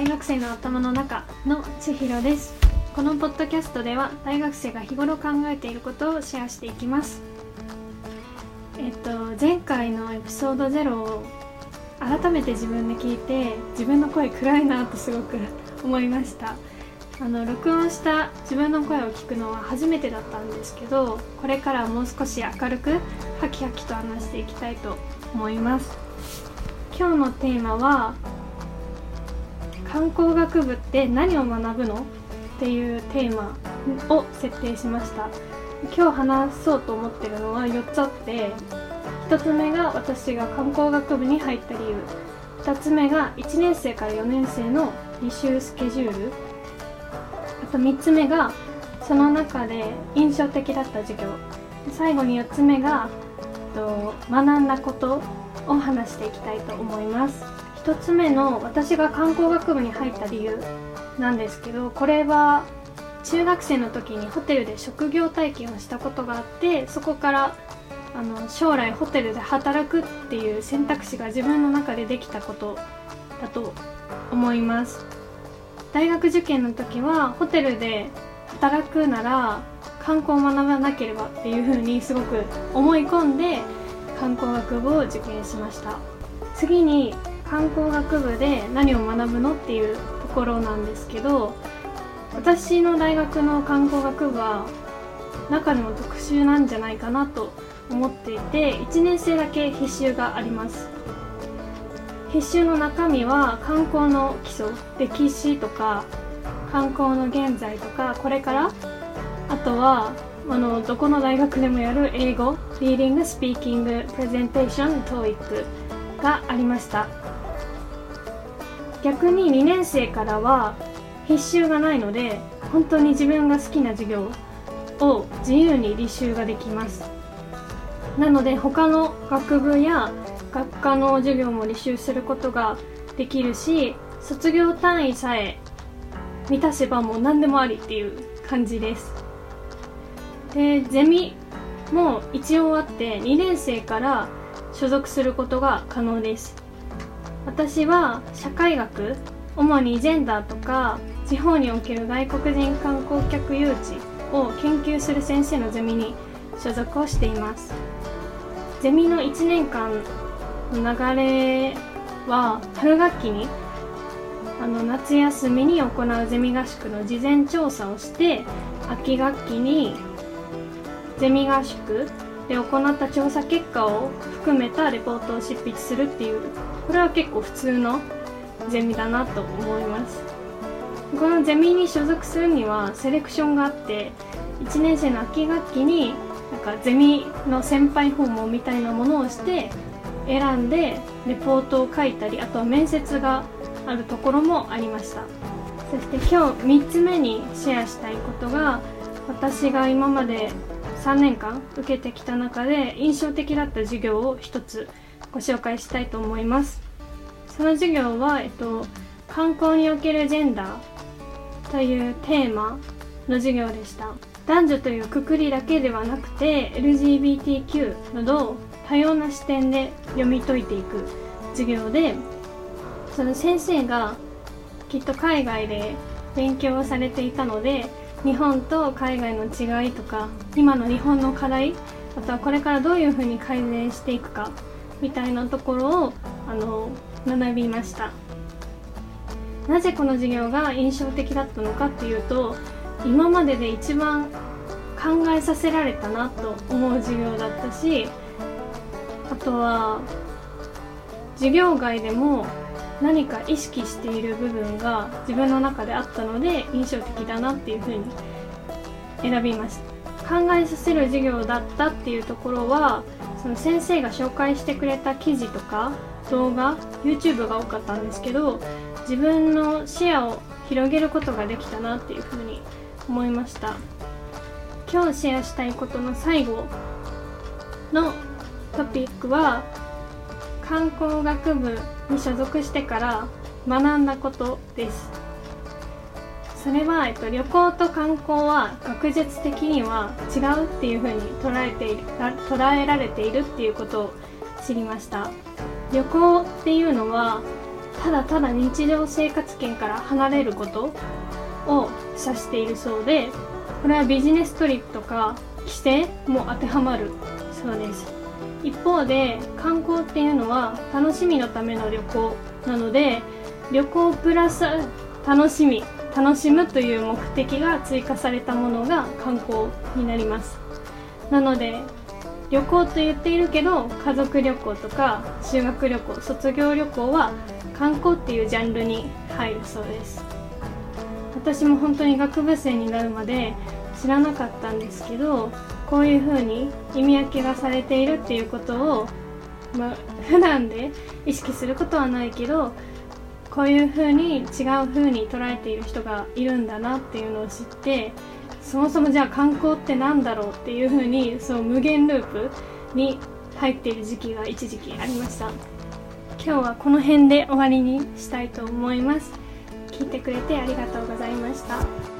大学生の頭の中の千尋です。このポッドキャストでは大学生が日頃考えていることをシェアしていきます。えっと前回のエピソード0を改めて自分で聞いて自分の声暗いなとすごく思いました。あの録音した自分の声を聞くのは初めてだったんですけどこれからもう少し明るくハキハキと話していきたいと思います。今日のテーマは観光学部って何を学ぶの？っていうテーマを設定しました。今日話そうと思ってるのは4つあって1つ目が私が観光学部に入った理由。2つ目が1年生から4年生の履修スケジュール。あと3つ目がその中で印象的だった授業。最後に4つ目が学んだことを話していきたいと思います。1つ目の私が観光学部に入った理由なんですけどこれは中学生の時にホテルで職業体験をしたことがあってそこからあの将来ホテルで働くっていう選択肢が自分の中でできたことだと思います。大学受験の時はホテルで働くなら観光を学ばなければっていうふうにすごく思い込んで観光学部を受験しました。次に観光学部で何を学ぶのっていうところなんですけど私の大学の観光学部は中でも特殊なんじゃないかなと思っていて1年生だけ必修があります。必修の中身は観光の基礎歴史とか観光の現在とかこれからあとはあのどこの大学でもやる英語リーディングスピーキングプレゼンテーション TOEIC がありました。逆に2年生からは必修がないので本当に自分が好きな授業を自由に履修ができます。なので他の学部や学科の授業も履修することができるし卒業単位さえ満たせばもう何でもありっていう感じです。でゼミも一応あって2年生から所属することが可能です。私は社会学主にジェンダーとか地方における外国人観光客誘致を研究する先生のゼミに所属をしています。ゼミの1年間の流れは春学期にあの夏休みに行うゼミ合宿の事前調査をして秋学期にゼミ合宿で行った調査結果を含めたレポートを執筆するっていうこれは結構普通のゼミだなと思います。このゼミに所属するにはセレクションがあって1年生の秋学期になんかゼミの先輩訪問みたいなものをして選んでレポートを書いたりあとは面接があるところもありました。そして今日3つ目にシェアしたいことが私が今まで3年間受けてきた中で印象的だった授業を一つご紹介したいと思います。その授業は、えっと、観光におけるジェンダーというテーマの授業でした。男女というくくりだけではなくて LGBTQ など多様な視点で読み解いていく授業でその先生がきっと海外で勉強をされていたので日本と海外の違いとか今の日本の課題あとはこれからどういうふうに改善していくかみたいなところをあの学びました。なぜこの授業が印象的だったのかっていうと今までで一番考えさせられたなと思う授業だったしあとは授業外でも何か意識している部分が自分の中であったので印象的だなっていうふうに選びました。考えさせる授業だったっていうところはその先生が紹介してくれた記事とか動画 YouTube が多かったんですけど自分の視野を広げることができたなっていうふうに思いました。今日シェアしたいことの最後のトピックは観光学部に所属してから学んだことです。それは、えっと、旅行と観光は学術的には違うっていうふうに捉えている捉えられているっていうことを知りました。旅行っていうのはただただ日常生活圏から離れることを指しているそうでこれはビジネストリップとか帰省も当てはまるそうです。一方で観光っていうのは楽しみのための旅行なので旅行プラス楽しみ楽しむという目的が追加されたものが観光になります。なので旅行と言っているけど家族旅行とか修学旅行卒業旅行は観光っていうジャンルに入るそうです。私も本当に学部生になるまで知らなかったんですけどこういう風に意味分けがされているっていうことを、まあ、普段で意識することはないけどこういう風に違う風に捉えている人がいるんだなっていうのを知ってそもそもじゃあ観光って何だろうっていう風にそう無限ループに入っている時期が一時期ありました。今日はこの辺で終わりにしたいと思います。聞いてくれてありがとうございました。